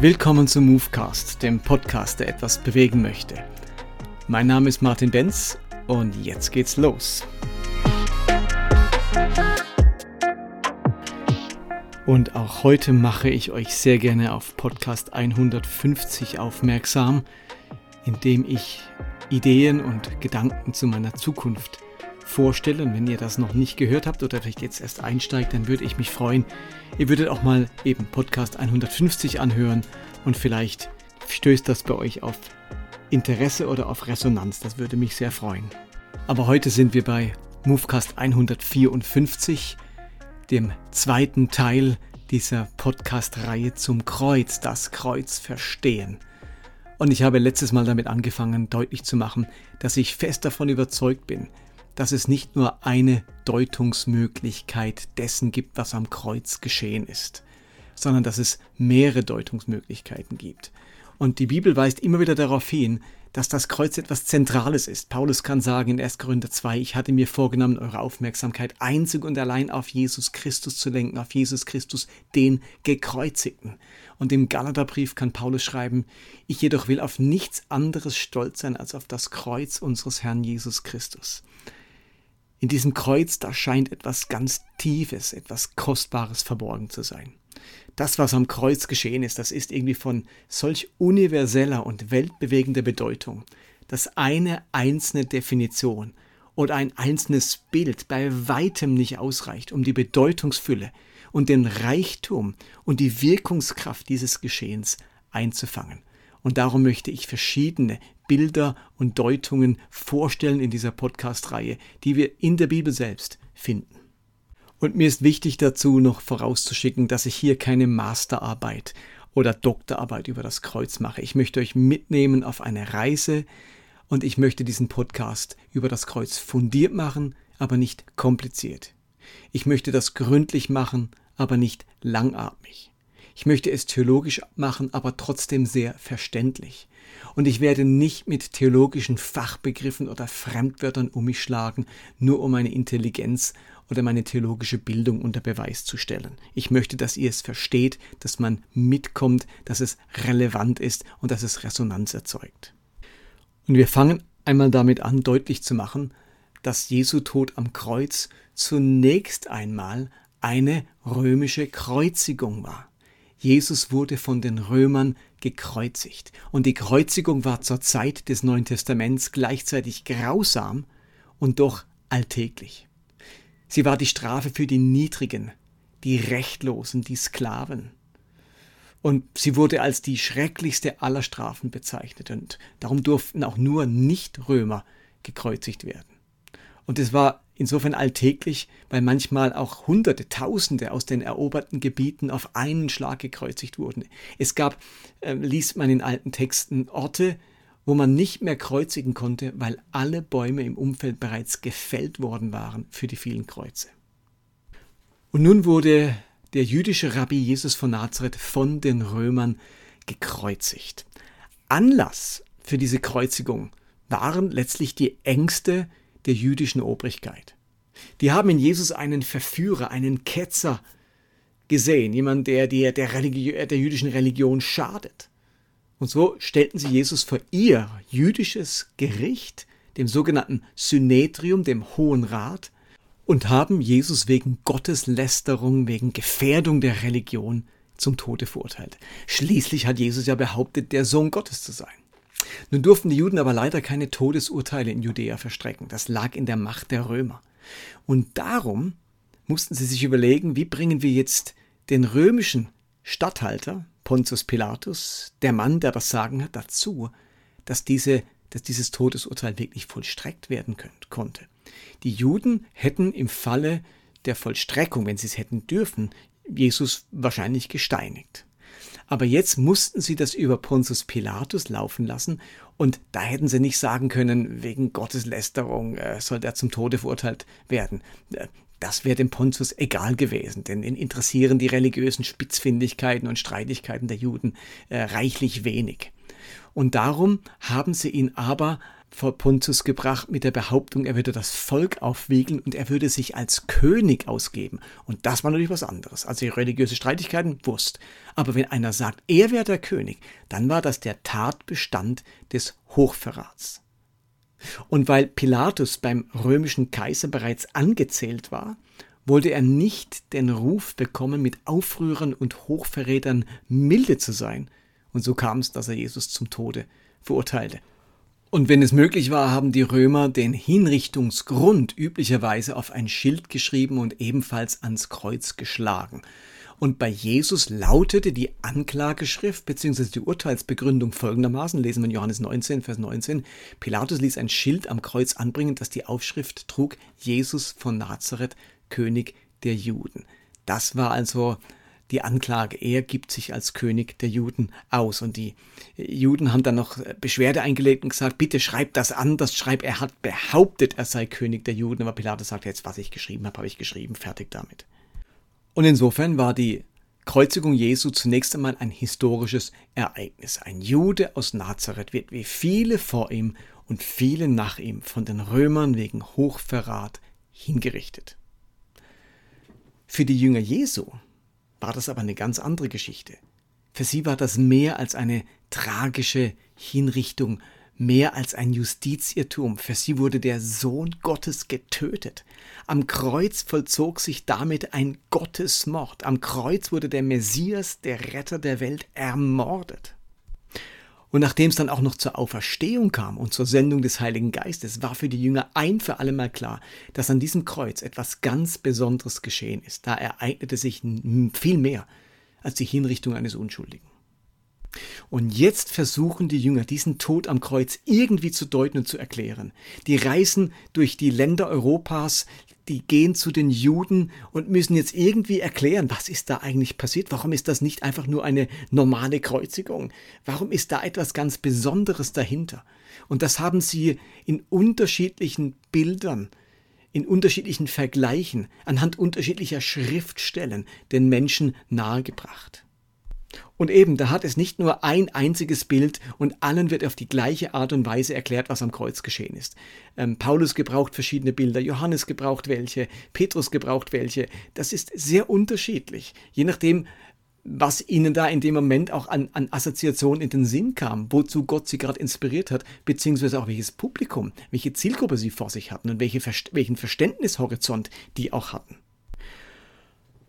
Willkommen zum Movecast, dem Podcast, der etwas bewegen möchte. Mein Name ist Martin Benz und jetzt geht's los. Und auch heute mache ich euch sehr gerne auf Podcast 150 aufmerksam, indem ich Ideen und Gedanken zu meiner Zukunft vorstelle. Und wenn ihr das noch nicht gehört habt oder vielleicht jetzt erst einsteigt, dann würde ich mich freuen. Ihr würdet auch mal eben Podcast 150 anhören und vielleicht stößt das bei euch auf Interesse oder auf Resonanz. Das würde mich sehr freuen. Aber heute sind wir bei Movecast 154, dem zweiten Teil dieser Podcast-Reihe zum Kreuz, das Kreuz verstehen. Und ich habe letztes Mal damit angefangen, deutlich zu machen, dass ich fest davon überzeugt bin, dass es nicht nur eine Deutungsmöglichkeit dessen gibt, was am Kreuz geschehen ist, sondern dass es mehrere Deutungsmöglichkeiten gibt. Und die Bibel weist immer wieder darauf hin, dass das Kreuz etwas Zentrales ist. Paulus kann sagen in 1. Korinther 2, ich hatte mir vorgenommen, eure Aufmerksamkeit einzig und allein auf Jesus Christus zu lenken, auf Jesus Christus, den Gekreuzigten. Und im Galaterbrief kann Paulus schreiben, ich jedoch will auf nichts anderes stolz sein als auf das Kreuz unseres Herrn Jesus Christus. In diesem Kreuz, da scheint etwas ganz Tiefes, etwas Kostbares verborgen zu sein. Das, was am Kreuz geschehen ist, das ist irgendwie von solch universeller und weltbewegender Bedeutung, dass eine einzelne Definition oder ein einzelnes Bild bei weitem nicht ausreicht, um die Bedeutungsfülle und den Reichtum und die Wirkungskraft dieses Geschehens einzufangen. Und darum möchte ich verschiedene Bilder und Deutungen vorstellen in dieser Podcast-Reihe, die wir in der Bibel selbst finden. Und mir ist wichtig dazu noch vorauszuschicken, dass ich hier keine Masterarbeit oder Doktorarbeit über das Kreuz mache. Ich möchte euch mitnehmen auf eine Reise und ich möchte diesen Podcast über das Kreuz fundiert machen, aber nicht kompliziert. Ich möchte das gründlich machen, aber nicht langatmig. Ich möchte es theologisch machen, aber trotzdem sehr verständlich. Und ich werde nicht mit theologischen Fachbegriffen oder Fremdwörtern um mich schlagen, nur um meine Intelligenz oder meine theologische Bildung unter Beweis zu stellen. Ich möchte, dass ihr es versteht, dass man mitkommt, dass es relevant ist und dass es Resonanz erzeugt. Und wir fangen einmal damit an, deutlich zu machen, dass Jesu Tod am Kreuz zunächst einmal eine römische Kreuzigung war. Jesus wurde von den Römern gekreuzigt. Und die Kreuzigung war zur Zeit des Neuen Testaments gleichzeitig grausam und doch alltäglich. Sie war die Strafe für die Niedrigen, die Rechtlosen, die Sklaven. Und sie wurde als die schrecklichste aller Strafen bezeichnet. Und darum durften auch nur Nicht-Römer gekreuzigt werden. Und es war insofern alltäglich, weil manchmal auch Hunderte, Tausende aus den eroberten Gebieten auf einen Schlag gekreuzigt wurden. Es gab, äh, liest man in alten Texten, Orte, wo man nicht mehr kreuzigen konnte, weil alle Bäume im Umfeld bereits gefällt worden waren für die vielen Kreuze. Und nun wurde der jüdische Rabbi Jesus von Nazareth von den Römern gekreuzigt. Anlass für diese Kreuzigung waren letztlich die Ängste der jüdischen Obrigkeit. Die haben in Jesus einen Verführer, einen Ketzer gesehen, jemand, der der, der, Religi der jüdischen Religion schadet. Und so stellten sie Jesus vor ihr jüdisches Gericht, dem sogenannten Synedrium, dem Hohen Rat, und haben Jesus wegen Gotteslästerung, wegen Gefährdung der Religion zum Tode verurteilt. Schließlich hat Jesus ja behauptet, der Sohn Gottes zu sein. Nun durften die Juden aber leider keine Todesurteile in Judäa verstrecken. Das lag in der Macht der Römer. Und darum mussten sie sich überlegen, wie bringen wir jetzt den römischen Statthalter, Pontius Pilatus, der Mann, der das Sagen hat, dazu, dass, diese, dass dieses Todesurteil wirklich vollstreckt werden könnt, konnte. Die Juden hätten im Falle der Vollstreckung, wenn sie es hätten dürfen, Jesus wahrscheinlich gesteinigt. Aber jetzt mussten sie das über Pontius Pilatus laufen lassen und da hätten sie nicht sagen können, wegen Gotteslästerung äh, soll er zum Tode verurteilt werden. Äh, das wäre dem Pontius egal gewesen, denn ihn interessieren die religiösen Spitzfindigkeiten und Streitigkeiten der Juden äh, reichlich wenig. Und darum haben sie ihn aber vor Pontius gebracht mit der Behauptung, er würde das Volk aufwiegeln und er würde sich als König ausgeben. Und das war natürlich was anderes. Also religiöse Streitigkeiten, Wurst. Aber wenn einer sagt, er wäre der König, dann war das der Tatbestand des Hochverrats. Und weil Pilatus beim römischen Kaiser bereits angezählt war, wollte er nicht den Ruf bekommen, mit Aufrührern und Hochverrätern milde zu sein. Und so kam es, dass er Jesus zum Tode verurteilte. Und wenn es möglich war, haben die Römer den Hinrichtungsgrund üblicherweise auf ein Schild geschrieben und ebenfalls ans Kreuz geschlagen. Und bei Jesus lautete die Anklageschrift bzw. die Urteilsbegründung folgendermaßen, lesen wir in Johannes 19, Vers 19, Pilatus ließ ein Schild am Kreuz anbringen, das die Aufschrift trug, Jesus von Nazareth, König der Juden. Das war also die Anklage. Er gibt sich als König der Juden aus. Und die Juden haben dann noch Beschwerde eingelegt und gesagt, bitte schreib das anders, schreib, er hat behauptet, er sei König der Juden. Aber Pilatus sagt jetzt, was ich geschrieben habe, habe ich geschrieben, fertig damit. Und insofern war die Kreuzigung Jesu zunächst einmal ein historisches Ereignis. Ein Jude aus Nazareth wird wie viele vor ihm und viele nach ihm von den Römern wegen Hochverrat hingerichtet. Für die Jünger Jesu war das aber eine ganz andere Geschichte. Für sie war das mehr als eine tragische Hinrichtung mehr als ein Justizirrtum. Für sie wurde der Sohn Gottes getötet. Am Kreuz vollzog sich damit ein Gottesmord. Am Kreuz wurde der Messias, der Retter der Welt, ermordet. Und nachdem es dann auch noch zur Auferstehung kam und zur Sendung des Heiligen Geistes, war für die Jünger ein für alle Mal klar, dass an diesem Kreuz etwas ganz Besonderes geschehen ist. Da ereignete sich viel mehr als die Hinrichtung eines Unschuldigen. Und jetzt versuchen die Jünger, diesen Tod am Kreuz irgendwie zu deuten und zu erklären. Die reisen durch die Länder Europas, die gehen zu den Juden und müssen jetzt irgendwie erklären, was ist da eigentlich passiert? Warum ist das nicht einfach nur eine normale Kreuzigung? Warum ist da etwas ganz Besonderes dahinter? Und das haben sie in unterschiedlichen Bildern, in unterschiedlichen Vergleichen, anhand unterschiedlicher Schriftstellen den Menschen nahegebracht. Und eben, da hat es nicht nur ein einziges Bild und allen wird auf die gleiche Art und Weise erklärt, was am Kreuz geschehen ist. Ähm, Paulus gebraucht verschiedene Bilder, Johannes gebraucht welche, Petrus gebraucht welche. Das ist sehr unterschiedlich, je nachdem, was ihnen da in dem Moment auch an, an Assoziationen in den Sinn kam, wozu Gott sie gerade inspiriert hat, beziehungsweise auch welches Publikum, welche Zielgruppe sie vor sich hatten und welche, welchen Verständnishorizont die auch hatten.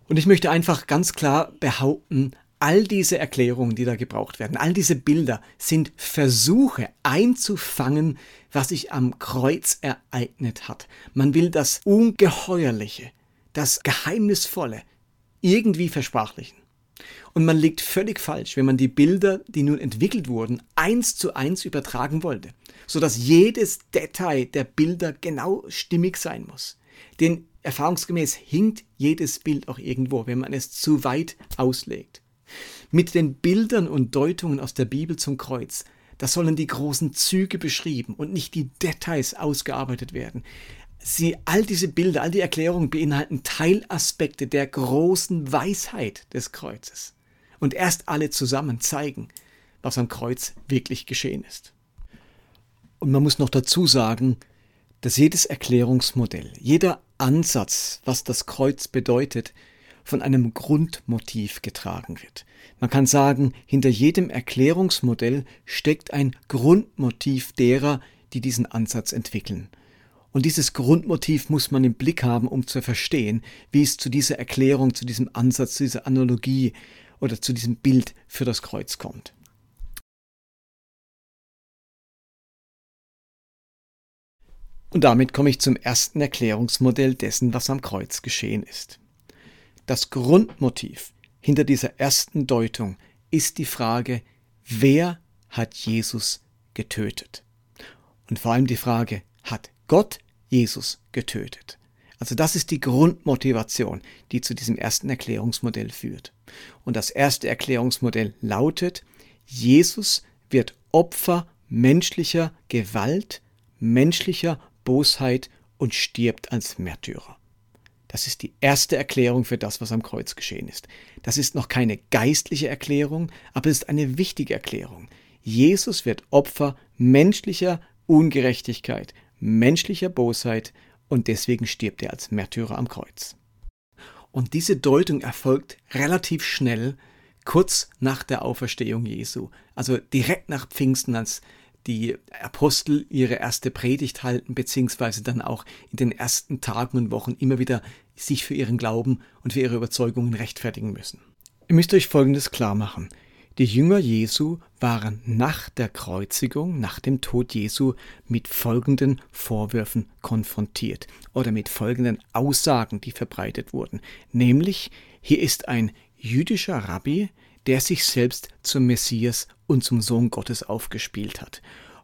Und ich möchte einfach ganz klar behaupten, All diese Erklärungen, die da gebraucht werden, all diese Bilder sind Versuche einzufangen, was sich am Kreuz ereignet hat. Man will das Ungeheuerliche, das Geheimnisvolle irgendwie versprachlichen. Und man liegt völlig falsch, wenn man die Bilder, die nun entwickelt wurden, eins zu eins übertragen wollte, sodass jedes Detail der Bilder genau stimmig sein muss. Denn erfahrungsgemäß hinkt jedes Bild auch irgendwo, wenn man es zu weit auslegt. Mit den Bildern und Deutungen aus der Bibel zum Kreuz, da sollen die großen Züge beschrieben und nicht die Details ausgearbeitet werden. Sie, all diese Bilder, all die Erklärungen beinhalten Teilaspekte der großen Weisheit des Kreuzes. Und erst alle zusammen zeigen, was am Kreuz wirklich geschehen ist. Und man muss noch dazu sagen, dass jedes Erklärungsmodell, jeder Ansatz, was das Kreuz bedeutet, von einem Grundmotiv getragen wird. Man kann sagen, hinter jedem Erklärungsmodell steckt ein Grundmotiv derer, die diesen Ansatz entwickeln. Und dieses Grundmotiv muss man im Blick haben, um zu verstehen, wie es zu dieser Erklärung, zu diesem Ansatz, zu dieser Analogie oder zu diesem Bild für das Kreuz kommt. Und damit komme ich zum ersten Erklärungsmodell dessen, was am Kreuz geschehen ist. Das Grundmotiv hinter dieser ersten Deutung ist die Frage, wer hat Jesus getötet? Und vor allem die Frage, hat Gott Jesus getötet? Also das ist die Grundmotivation, die zu diesem ersten Erklärungsmodell führt. Und das erste Erklärungsmodell lautet, Jesus wird Opfer menschlicher Gewalt, menschlicher Bosheit und stirbt als Märtyrer. Das ist die erste Erklärung für das, was am Kreuz geschehen ist. Das ist noch keine geistliche Erklärung, aber es ist eine wichtige Erklärung. Jesus wird Opfer menschlicher Ungerechtigkeit, menschlicher Bosheit und deswegen stirbt er als Märtyrer am Kreuz. Und diese Deutung erfolgt relativ schnell, kurz nach der Auferstehung Jesu, also direkt nach Pfingsten, als die Apostel ihre erste Predigt halten, beziehungsweise dann auch in den ersten Tagen und Wochen immer wieder sich für ihren Glauben und für ihre Überzeugungen rechtfertigen müssen. Ihr müsst euch Folgendes klar machen. Die Jünger Jesu waren nach der Kreuzigung, nach dem Tod Jesu mit folgenden Vorwürfen konfrontiert oder mit folgenden Aussagen, die verbreitet wurden. Nämlich, hier ist ein jüdischer Rabbi, der sich selbst zum Messias und zum Sohn Gottes aufgespielt hat.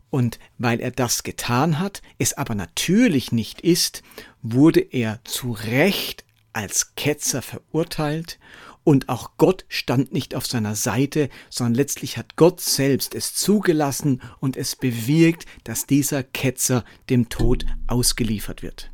Und weil er das getan hat, es aber natürlich nicht ist, wurde er zu Recht als Ketzer verurteilt und auch Gott stand nicht auf seiner Seite, sondern letztlich hat Gott selbst es zugelassen und es bewirkt, dass dieser Ketzer dem Tod ausgeliefert wird.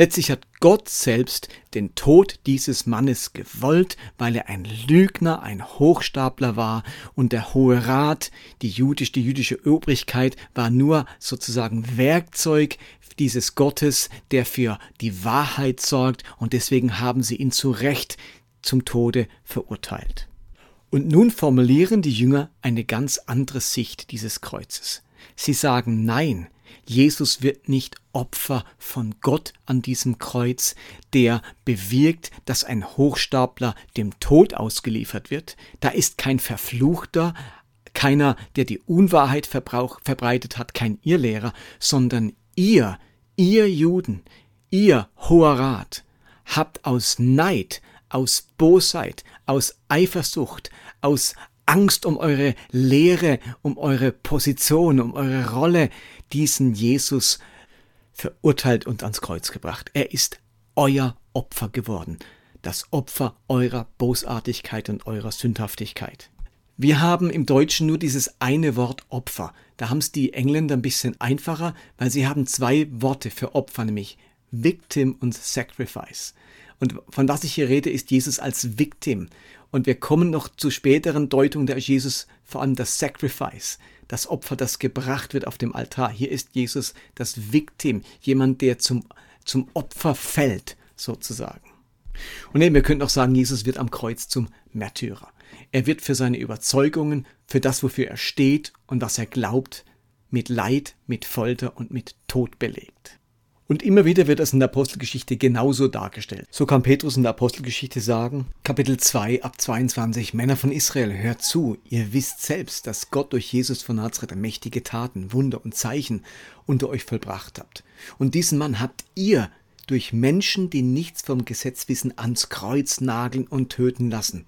Letztlich hat Gott selbst den Tod dieses Mannes gewollt, weil er ein Lügner, ein Hochstapler war und der Hohe Rat, die, jüdisch, die jüdische Obrigkeit war nur sozusagen Werkzeug dieses Gottes, der für die Wahrheit sorgt und deswegen haben sie ihn zu Recht zum Tode verurteilt. Und nun formulieren die Jünger eine ganz andere Sicht dieses Kreuzes. Sie sagen Nein, Jesus wird nicht Opfer von Gott an diesem Kreuz, der bewirkt, dass ein Hochstapler dem Tod ausgeliefert wird. Da ist kein Verfluchter, keiner, der die Unwahrheit verbreitet hat, kein Irrlehrer, sondern ihr, ihr Juden, ihr Hoher Rat, habt aus Neid aus Bosheit, aus Eifersucht, aus Angst um eure Lehre, um eure Position, um eure Rolle diesen Jesus verurteilt und ans Kreuz gebracht. Er ist euer Opfer geworden, das Opfer eurer Bosartigkeit und eurer Sündhaftigkeit. Wir haben im Deutschen nur dieses eine Wort Opfer. Da haben es die Engländer ein bisschen einfacher, weil sie haben zwei Worte für Opfer, nämlich Victim und Sacrifice. Und von was ich hier rede, ist Jesus als Victim. Und wir kommen noch zu späteren Deutungen der Jesus, vor allem das Sacrifice, das Opfer, das gebracht wird auf dem Altar. Hier ist Jesus das Victim, jemand, der zum, zum Opfer fällt, sozusagen. Und eben, wir könnten auch sagen, Jesus wird am Kreuz zum Märtyrer. Er wird für seine Überzeugungen, für das, wofür er steht und was er glaubt, mit Leid, mit Folter und mit Tod belegt. Und immer wieder wird das in der Apostelgeschichte genauso dargestellt. So kann Petrus in der Apostelgeschichte sagen, Kapitel 2 ab 22, Männer von Israel, hört zu, ihr wisst selbst, dass Gott durch Jesus von Nazareth mächtige Taten, Wunder und Zeichen unter euch vollbracht habt. Und diesen Mann habt ihr durch Menschen, die nichts vom Gesetz wissen, ans Kreuz nageln und töten lassen.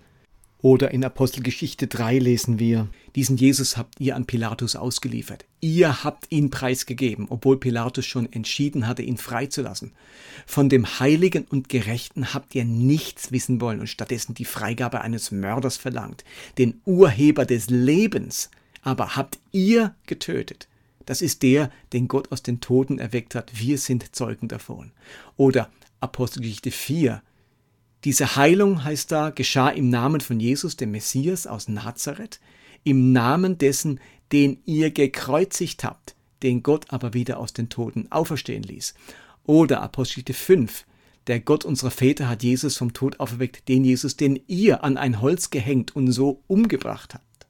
Oder in Apostelgeschichte 3 lesen wir, diesen Jesus habt ihr an Pilatus ausgeliefert. Ihr habt ihn preisgegeben, obwohl Pilatus schon entschieden hatte, ihn freizulassen. Von dem Heiligen und Gerechten habt ihr nichts wissen wollen und stattdessen die Freigabe eines Mörders verlangt. Den Urheber des Lebens aber habt ihr getötet. Das ist der, den Gott aus den Toten erweckt hat. Wir sind Zeugen davon. Oder Apostelgeschichte 4, diese Heilung, heißt da, geschah im Namen von Jesus, dem Messias aus Nazareth, im Namen dessen, den ihr gekreuzigt habt, den Gott aber wieder aus den Toten auferstehen ließ. Oder Apostel 5, der Gott unserer Väter hat Jesus vom Tod auferweckt, den Jesus, den ihr an ein Holz gehängt und so umgebracht habt.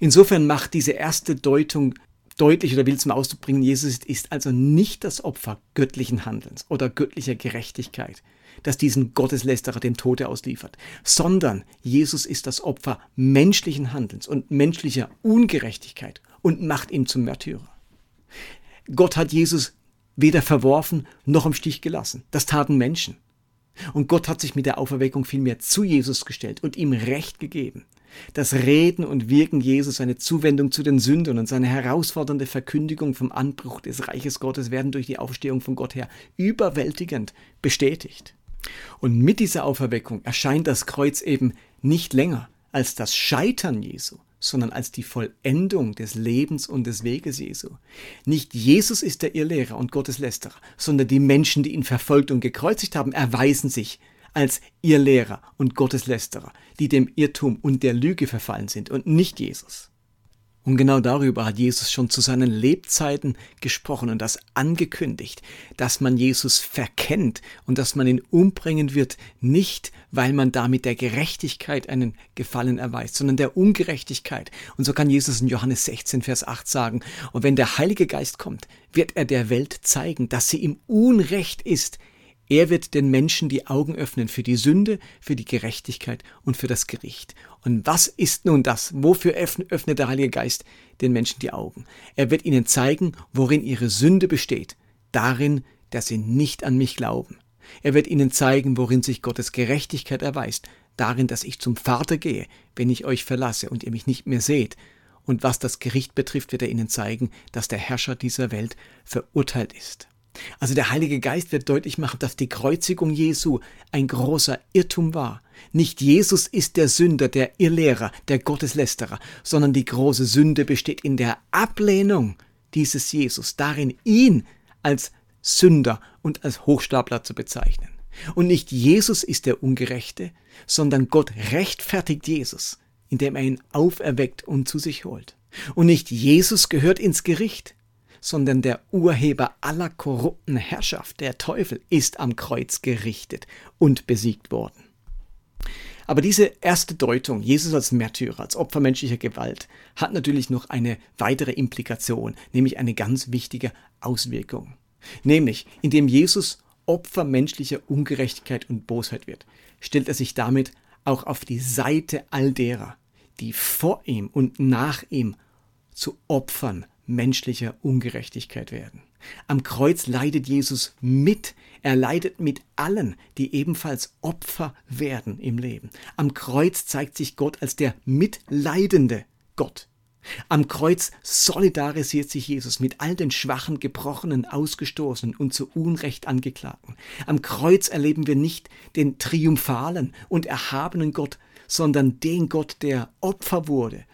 Insofern macht diese erste Deutung deutlich oder will zum Ausdruck bringen, Jesus ist also nicht das Opfer göttlichen Handelns oder göttlicher Gerechtigkeit, das diesen Gotteslästerer dem Tode ausliefert, sondern Jesus ist das Opfer menschlichen Handelns und menschlicher Ungerechtigkeit und macht ihn zum Märtyrer. Gott hat Jesus weder verworfen noch im Stich gelassen. Das taten Menschen. Und Gott hat sich mit der Auferweckung vielmehr zu Jesus gestellt und ihm Recht gegeben. Das Reden und Wirken Jesus, seine Zuwendung zu den Sündern und seine herausfordernde Verkündigung vom Anbruch des Reiches Gottes werden durch die Aufstehung von Gott her überwältigend bestätigt. Und mit dieser Auferweckung erscheint das Kreuz eben nicht länger als das Scheitern Jesu, sondern als die Vollendung des Lebens und des Weges Jesu. Nicht Jesus ist der Irrlehrer und Gotteslästerer, sondern die Menschen, die ihn verfolgt und gekreuzigt haben, erweisen sich als Irrlehrer und Gotteslästerer, die dem Irrtum und der Lüge verfallen sind und nicht Jesus. Und genau darüber hat Jesus schon zu seinen Lebzeiten gesprochen und das angekündigt, dass man Jesus verkennt und dass man ihn umbringen wird, nicht weil man damit der Gerechtigkeit einen Gefallen erweist, sondern der Ungerechtigkeit. Und so kann Jesus in Johannes 16, Vers 8 sagen, und wenn der Heilige Geist kommt, wird er der Welt zeigen, dass sie im Unrecht ist, er wird den Menschen die Augen öffnen für die Sünde, für die Gerechtigkeit und für das Gericht. Und was ist nun das? Wofür öffnet der Heilige Geist den Menschen die Augen? Er wird ihnen zeigen, worin ihre Sünde besteht. Darin, dass sie nicht an mich glauben. Er wird ihnen zeigen, worin sich Gottes Gerechtigkeit erweist. Darin, dass ich zum Vater gehe, wenn ich euch verlasse und ihr mich nicht mehr seht. Und was das Gericht betrifft, wird er ihnen zeigen, dass der Herrscher dieser Welt verurteilt ist. Also der Heilige Geist wird deutlich machen, dass die Kreuzigung Jesu ein großer Irrtum war. Nicht Jesus ist der Sünder, der Irrlehrer, der Gotteslästerer, sondern die große Sünde besteht in der Ablehnung dieses Jesus, darin ihn als Sünder und als Hochstapler zu bezeichnen. Und nicht Jesus ist der Ungerechte, sondern Gott rechtfertigt Jesus, indem er ihn auferweckt und zu sich holt. Und nicht Jesus gehört ins Gericht, sondern der Urheber aller korrupten Herrschaft, der Teufel, ist am Kreuz gerichtet und besiegt worden. Aber diese erste Deutung, Jesus als Märtyrer, als Opfer menschlicher Gewalt, hat natürlich noch eine weitere Implikation, nämlich eine ganz wichtige Auswirkung. Nämlich, indem Jesus Opfer menschlicher Ungerechtigkeit und Bosheit wird, stellt er sich damit auch auf die Seite all derer, die vor ihm und nach ihm zu Opfern menschlicher Ungerechtigkeit werden. Am Kreuz leidet Jesus mit, er leidet mit allen, die ebenfalls Opfer werden im Leben. Am Kreuz zeigt sich Gott als der mitleidende Gott. Am Kreuz solidarisiert sich Jesus mit all den schwachen, gebrochenen, ausgestoßenen und zu Unrecht angeklagten. Am Kreuz erleben wir nicht den triumphalen und erhabenen Gott, sondern den Gott, der Opfer wurde,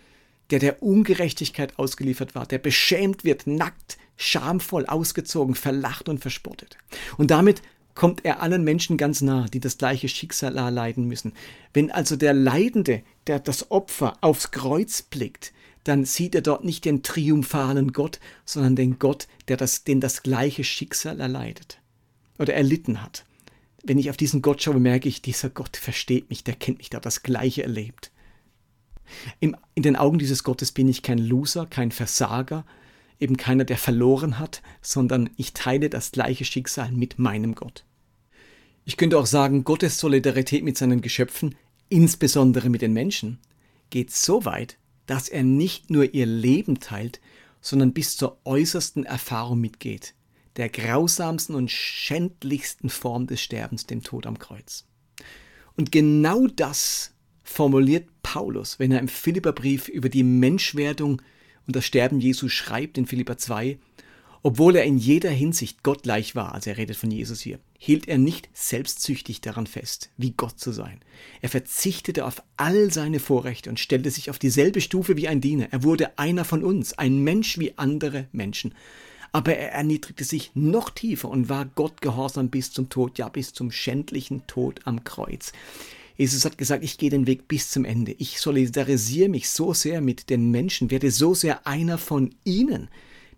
der der Ungerechtigkeit ausgeliefert war, der beschämt wird, nackt, schamvoll ausgezogen, verlacht und verspottet. Und damit kommt er allen Menschen ganz nah, die das gleiche Schicksal erleiden müssen. Wenn also der Leidende, der das Opfer aufs Kreuz blickt, dann sieht er dort nicht den triumphalen Gott, sondern den Gott, der das, den das gleiche Schicksal erleidet oder erlitten hat. Wenn ich auf diesen Gott schaue, merke ich, dieser Gott versteht mich, der kennt mich, der hat das Gleiche erlebt. In den Augen dieses Gottes bin ich kein Loser, kein Versager, eben keiner, der verloren hat, sondern ich teile das gleiche Schicksal mit meinem Gott. Ich könnte auch sagen, Gottes Solidarität mit seinen Geschöpfen, insbesondere mit den Menschen, geht so weit, dass er nicht nur ihr Leben teilt, sondern bis zur äußersten Erfahrung mitgeht, der grausamsten und schändlichsten Form des Sterbens, dem Tod am Kreuz. Und genau das formuliert Paulus, wenn er im Philipperbrief über die Menschwerdung und das Sterben Jesu schreibt in Philipper 2, obwohl er in jeder Hinsicht Gott gleich war, also er redet von Jesus hier, hielt er nicht selbstsüchtig daran fest, wie Gott zu sein. Er verzichtete auf all seine Vorrechte und stellte sich auf dieselbe Stufe wie ein Diener. Er wurde einer von uns, ein Mensch wie andere Menschen. Aber er erniedrigte sich noch tiefer und war Gott gehorsam bis zum Tod, ja bis zum schändlichen Tod am Kreuz. Jesus hat gesagt, ich gehe den Weg bis zum Ende. Ich solidarisiere mich so sehr mit den Menschen, werde so sehr einer von ihnen,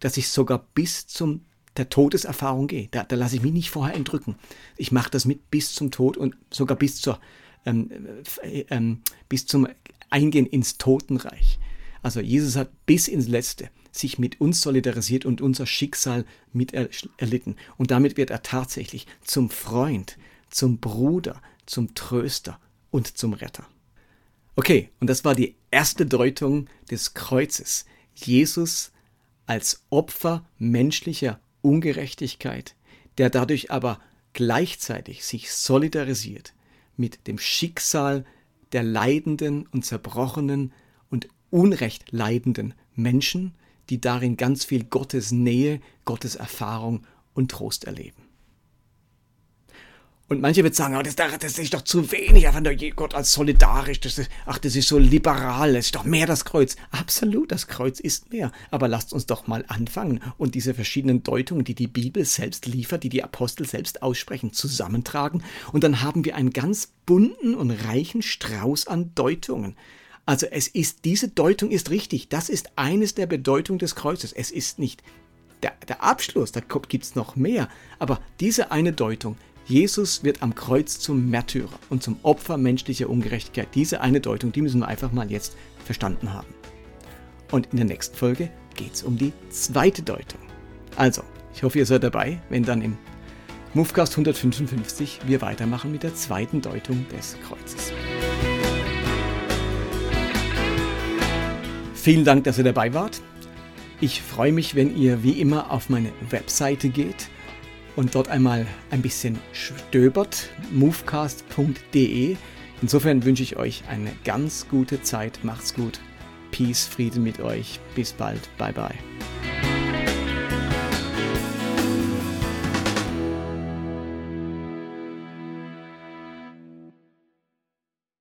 dass ich sogar bis zum der Todeserfahrung gehe. Da, da lasse ich mich nicht vorher entrücken. Ich mache das mit bis zum Tod und sogar bis zur ähm, äh, ähm, bis zum Eingehen ins Totenreich. Also Jesus hat bis ins Letzte sich mit uns solidarisiert und unser Schicksal mit erlitten. Und damit wird er tatsächlich zum Freund, zum Bruder, zum Tröster und zum Retter. Okay, und das war die erste Deutung des Kreuzes. Jesus als Opfer menschlicher Ungerechtigkeit, der dadurch aber gleichzeitig sich solidarisiert mit dem Schicksal der leidenden und zerbrochenen und unrecht leidenden Menschen, die darin ganz viel Gottes Nähe, Gottes Erfahrung und Trost erleben. Und manche wird sagen, oh, das, das ist doch zu wenig, einfach nur Gott als solidarisch, das ist, ach, das ist so liberal, das ist doch mehr das Kreuz. Absolut, das Kreuz ist mehr. Aber lasst uns doch mal anfangen und diese verschiedenen Deutungen, die die Bibel selbst liefert, die die Apostel selbst aussprechen, zusammentragen. Und dann haben wir einen ganz bunten und reichen Strauß an Deutungen. Also es ist, diese Deutung ist richtig. Das ist eines der Bedeutungen des Kreuzes. Es ist nicht der, der Abschluss, da gibt es noch mehr. Aber diese eine Deutung, Jesus wird am Kreuz zum Märtyrer und zum Opfer menschlicher Ungerechtigkeit. Diese eine Deutung, die müssen wir einfach mal jetzt verstanden haben. Und in der nächsten Folge geht es um die zweite Deutung. Also, ich hoffe, ihr seid dabei, wenn dann im Movecast 155 wir weitermachen mit der zweiten Deutung des Kreuzes. Vielen Dank, dass ihr dabei wart. Ich freue mich, wenn ihr wie immer auf meine Webseite geht und dort einmal ein bisschen stöbert, movecast.de. Insofern wünsche ich euch eine ganz gute Zeit. Macht's gut. Peace, Frieden mit euch. Bis bald. Bye bye.